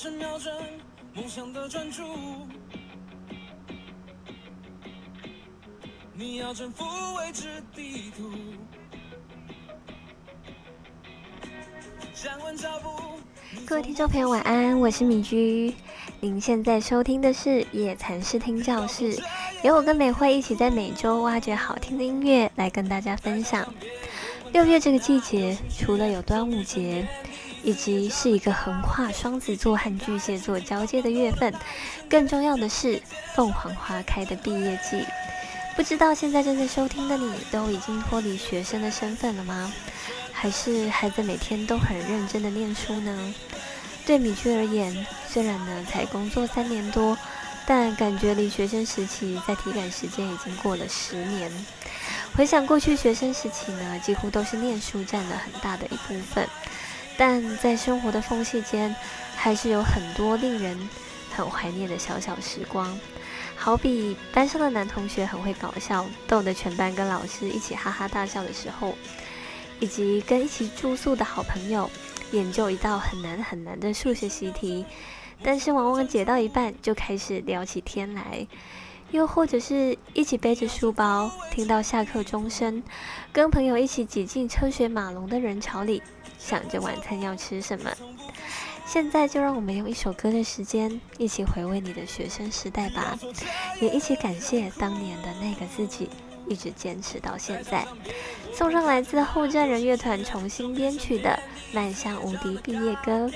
神瞄准梦想的专注。你要征服未知地图。站稳脚步。各位听众朋友，晚安，我是米居。您现在收听的是野蚕视听教室，由我跟美惠一起在每周挖掘好听的音乐来跟大家分享。六月这个季节，除了有端午节，以及是一个横跨双子座和巨蟹座交接的月份，更重要的是凤凰花开的毕业季。不知道现在正在收听的你，都已经脱离学生的身份了吗？还是还在每天都很认真的念书呢？对米居而言，虽然呢才工作三年多，但感觉离学生时期在体感时间已经过了十年。回想过去学生时期呢，几乎都是念书占了很大的一部分，但在生活的缝隙间，还是有很多令人很怀念的小小时光。好比班上的男同学很会搞笑，逗得全班跟老师一起哈哈大笑的时候，以及跟一起住宿的好朋友。研究一道很难很难的数学习题，但是往往解到一半就开始聊起天来，又或者是一起背着书包，听到下课钟声，跟朋友一起挤进车水马龙的人潮里，想着晚餐要吃什么。现在就让我们用一首歌的时间，一起回味你的学生时代吧，也一起感谢当年的那个自己。一直坚持到现在，送上来自后站人乐团重新编曲的《迈向无敌毕业歌》。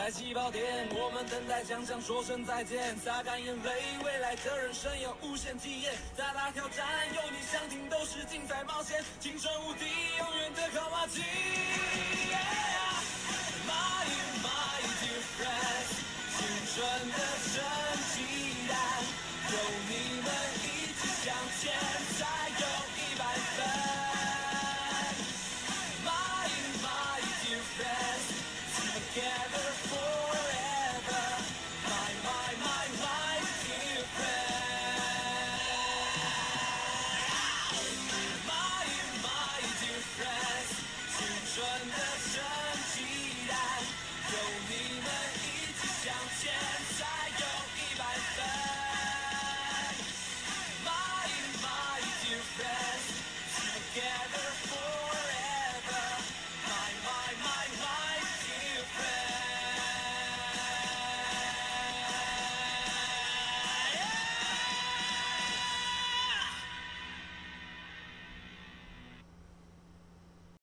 在起跑点，我们等待奖项。说声再见，擦干眼泪。未来的人生有无限体验，大大挑战，有你相听都是精彩冒险。青春无敌，永远的考拉。